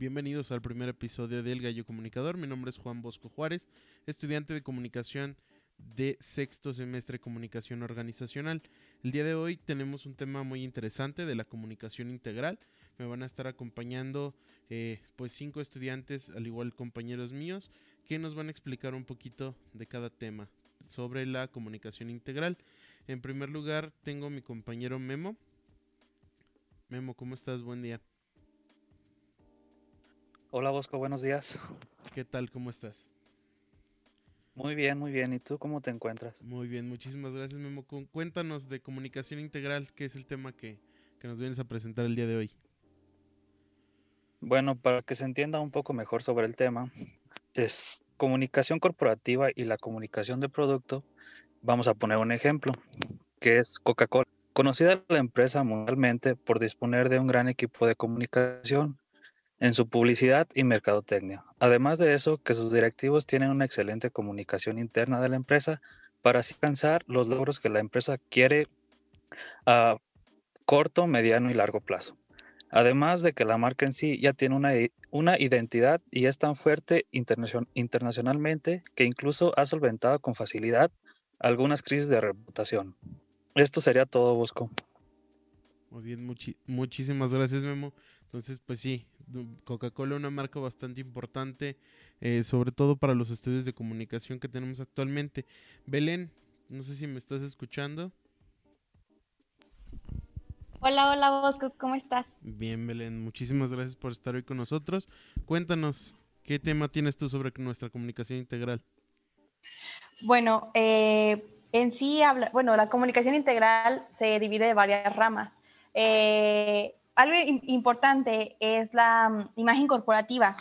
Bienvenidos al primer episodio del Gallo Comunicador. Mi nombre es Juan Bosco Juárez, estudiante de comunicación de sexto semestre de comunicación organizacional. El día de hoy tenemos un tema muy interesante de la comunicación integral. Me van a estar acompañando eh, pues cinco estudiantes, al igual compañeros míos, que nos van a explicar un poquito de cada tema sobre la comunicación integral. En primer lugar, tengo mi compañero Memo. Memo, ¿cómo estás? Buen día. Hola Bosco, buenos días. ¿Qué tal? ¿Cómo estás? Muy bien, muy bien. ¿Y tú cómo te encuentras? Muy bien, muchísimas gracias Memo. Cuéntanos de comunicación integral, que es el tema que, que nos vienes a presentar el día de hoy. Bueno, para que se entienda un poco mejor sobre el tema, es comunicación corporativa y la comunicación de producto. Vamos a poner un ejemplo, que es Coca-Cola. Conocida la empresa mundialmente por disponer de un gran equipo de comunicación en su publicidad y mercadotecnia. Además de eso, que sus directivos tienen una excelente comunicación interna de la empresa para así alcanzar los logros que la empresa quiere a corto, mediano y largo plazo. Además de que la marca en sí ya tiene una, una identidad y es tan fuerte internacionalmente que incluso ha solventado con facilidad algunas crisis de reputación. Esto sería todo, Bosco. Muy bien, muchísimas gracias, Memo. Entonces, pues sí, Coca-Cola una marca bastante importante, eh, sobre todo para los estudios de comunicación que tenemos actualmente. Belén, no sé si me estás escuchando. Hola, hola Bosco, ¿cómo estás? Bien, Belén, muchísimas gracias por estar hoy con nosotros. Cuéntanos, ¿qué tema tienes tú sobre nuestra comunicación integral? Bueno, eh, en sí, habla, bueno, la comunicación integral se divide de varias ramas. Eh, algo importante es la mm, imagen corporativa.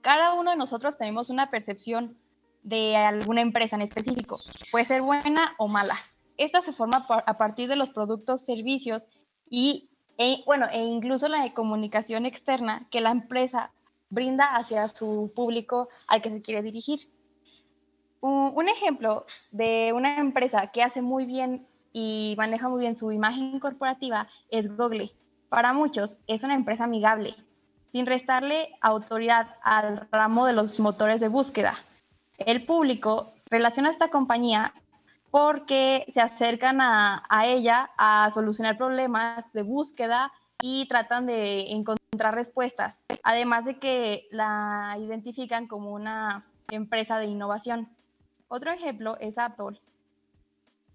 Cada uno de nosotros tenemos una percepción de alguna empresa en específico. Puede ser buena o mala. Esta se forma a partir de los productos, servicios y, e, bueno, e incluso la comunicación externa que la empresa brinda hacia su público al que se quiere dirigir. Un ejemplo de una empresa que hace muy bien y maneja muy bien su imagen corporativa es Google. Para muchos es una empresa amigable, sin restarle autoridad al ramo de los motores de búsqueda. El público relaciona a esta compañía porque se acercan a, ella a solucionar problemas de búsqueda y tratan de encontrar respuestas, además de que la identifican como una empresa de innovación. Otro ejemplo es Apple.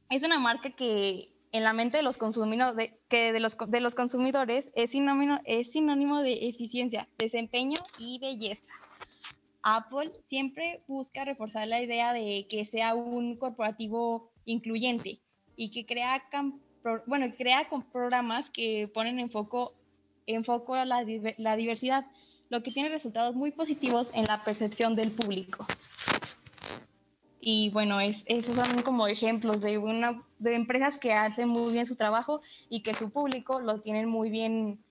Es una marca que en la mente de los consumidores, que de los, de los consumidores es sinónimo, es sinónimo de eficiencia, desempeño y belleza. Apple siempre busca reforzar la idea de que sea un corporativo incluyente y que crea, bueno, crea con programas que ponen en foco, en foco la, la diversidad, lo que tiene resultados muy positivos en la percepción del público. Y bueno, es, esos son como ejemplos de, una, de empresas que hacen muy bien su trabajo y que su público lo tienen muy bien,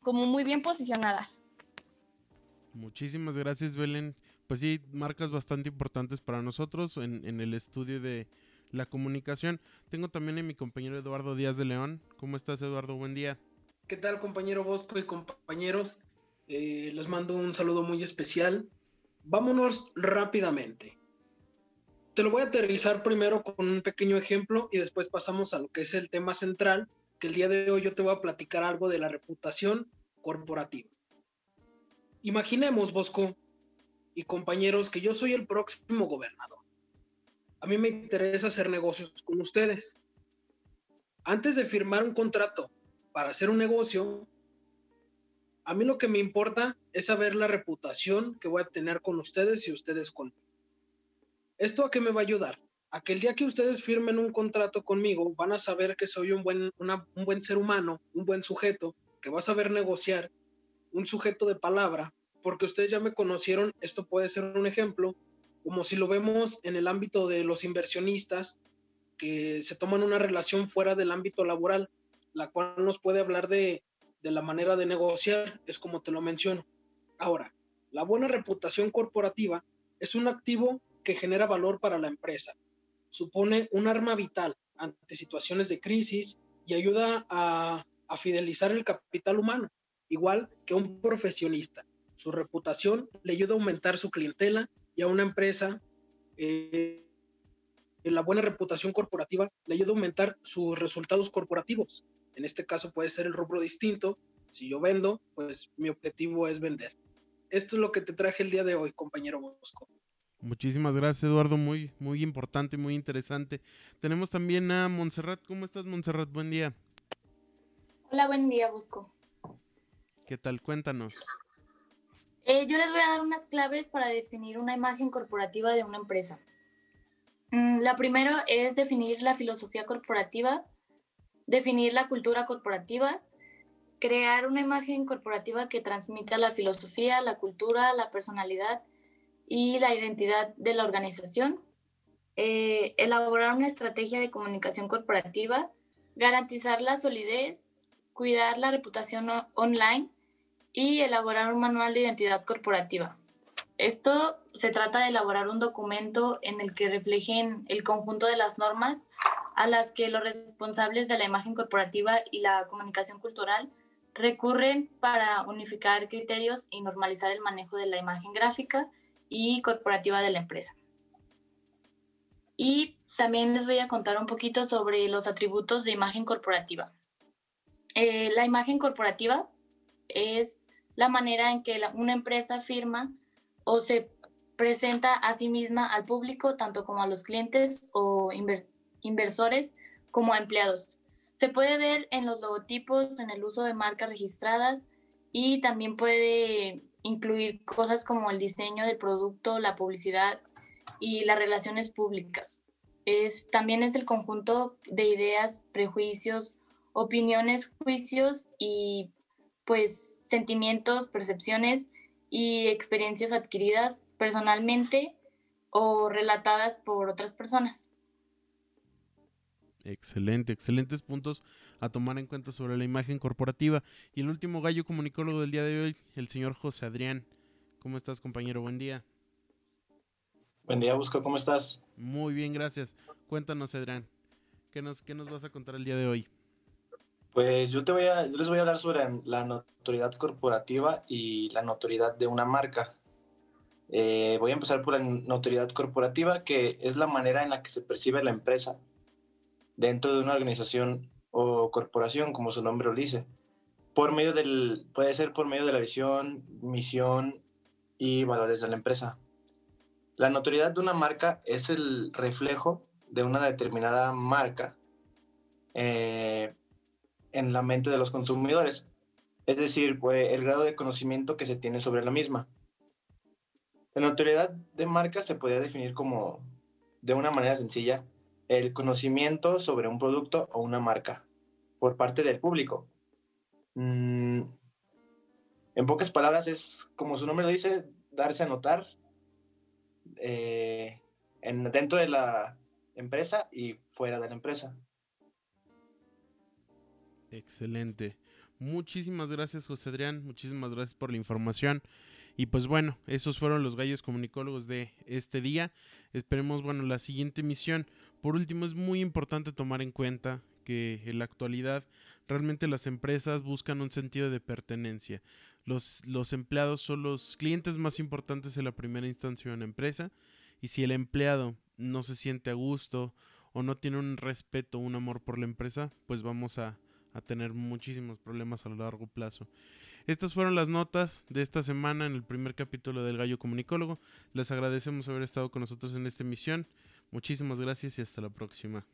como muy bien posicionadas. Muchísimas gracias, Belén. Pues sí, marcas bastante importantes para nosotros en, en el estudio de la comunicación. Tengo también a mi compañero Eduardo Díaz de León. ¿Cómo estás, Eduardo? Buen día. ¿Qué tal, compañero Bosco y compañeros? Eh, les mando un saludo muy especial. Vámonos rápidamente. Te lo voy a aterrizar primero con un pequeño ejemplo y después pasamos a lo que es el tema central, que el día de hoy yo te voy a platicar algo de la reputación corporativa. Imaginemos, Bosco y compañeros, que yo soy el próximo gobernador. A mí me interesa hacer negocios con ustedes. Antes de firmar un contrato para hacer un negocio, a mí lo que me importa es saber la reputación que voy a tener con ustedes y ustedes conmigo. ¿Esto a qué me va a ayudar? A que el día que ustedes firmen un contrato conmigo, van a saber que soy un buen, un buen ser humano, un buen sujeto, que va a saber negociar, un sujeto de palabra, porque ustedes ya me conocieron, esto puede ser un ejemplo, como si lo vemos en el ámbito de los inversionistas, que se toman una relación fuera del ámbito laboral, la cual nos puede hablar de, de la manera de negociar, es como te lo menciono. Ahora, la buena reputación corporativa es un activo que genera valor para la empresa. Supone un arma vital ante situaciones de crisis y ayuda a, fidelizar el capital humano igual que a un profesionista. Su reputación le ayuda a aumentar su clientela y a una empresa eh, la buena reputación corporativa le ayuda a aumentar sus resultados corporativos. En este caso puede ser el rubro distinto. Si yo vendo, pues mi objetivo es vender. Esto es lo que te traje el día de hoy, compañero Bosco. Muchísimas gracias, Eduardo. Muy, muy importante, muy interesante. Tenemos también a Montserrat. ¿Cómo estás, Montserrat? Buen día. Hola, buen día, Bosco. ¿Qué tal? Cuéntanos. Eh, yo les voy a dar unas claves para definir una imagen corporativa de una empresa. Mm, la primera es definir la filosofía corporativa, definir la cultura corporativa, crear una imagen corporativa que transmita la filosofía, la cultura, la personalidad y la identidad de la organización, eh, elaborar una estrategia de comunicación corporativa, garantizar la solidez, cuidar la reputación online y elaborar un manual de identidad corporativa. Esto se trata de elaborar un documento en el que reflejen el conjunto de las normas a las que los responsables de la imagen corporativa y la comunicación cultural recurren para unificar criterios y normalizar el manejo de la imagen gráfica y corporativa de la empresa. Y también les voy a contar un poquito sobre los atributos de imagen corporativa. Eh, la imagen corporativa es la manera en que una empresa firma o se presenta a sí misma al público, tanto como a los clientes o inversores, como a empleados. Se puede ver en los logotipos, en el uso de marcas registradas y también puede incluir cosas como el diseño del producto, la publicidad y las relaciones públicas. Es, también es el conjunto de ideas, prejuicios, opiniones, juicios y pues sentimientos, percepciones y experiencias adquiridas personalmente o relatadas por otras personas. Excelente, excelentes puntos a tomar en cuenta sobre la imagen corporativa. Y el último gallo comunicólogo del día de hoy, el señor José Adrián. ¿Cómo estás, compañero? Buen día. Buen día, Busco, ¿cómo estás? Muy bien, gracias. Cuéntanos, Adrián, ¿qué nos, qué nos vas a contar el día de hoy? Pues yo, te voy a, yo les voy a hablar sobre la notoriedad corporativa y la notoriedad de una marca. Eh, voy a empezar por la notoriedad corporativa, que es la manera en la que se percibe la empresa dentro de una organización o corporación, como su nombre lo dice. Por medio del, puede ser por medio de la visión, misión y valores de la empresa. La notoriedad de una marca es el reflejo de una determinada marca eh, en la mente de los consumidores, es decir, pues, el grado de conocimiento que se tiene sobre la misma. La notoriedad de marca se podría definir como, de una manera sencilla, el conocimiento sobre un producto o una marca por parte del público. Mm, en pocas palabras, es como su nombre lo dice, darse a notar eh, en, dentro de la empresa y fuera de la empresa. Excelente. Muchísimas gracias, José Adrián. Muchísimas gracias por la información. Y pues bueno, esos fueron los gallos comunicólogos de este día. Esperemos, bueno, la siguiente misión. Por último, es muy importante tomar en cuenta que en la actualidad realmente las empresas buscan un sentido de pertenencia. Los, los empleados son los clientes más importantes en la primera instancia de una empresa. Y si el empleado no se siente a gusto o no tiene un respeto, un amor por la empresa, pues vamos a, a tener muchísimos problemas a largo plazo. Estas fueron las notas de esta semana en el primer capítulo del Gallo Comunicólogo. Les agradecemos haber estado con nosotros en esta emisión. Muchísimas gracias y hasta la próxima.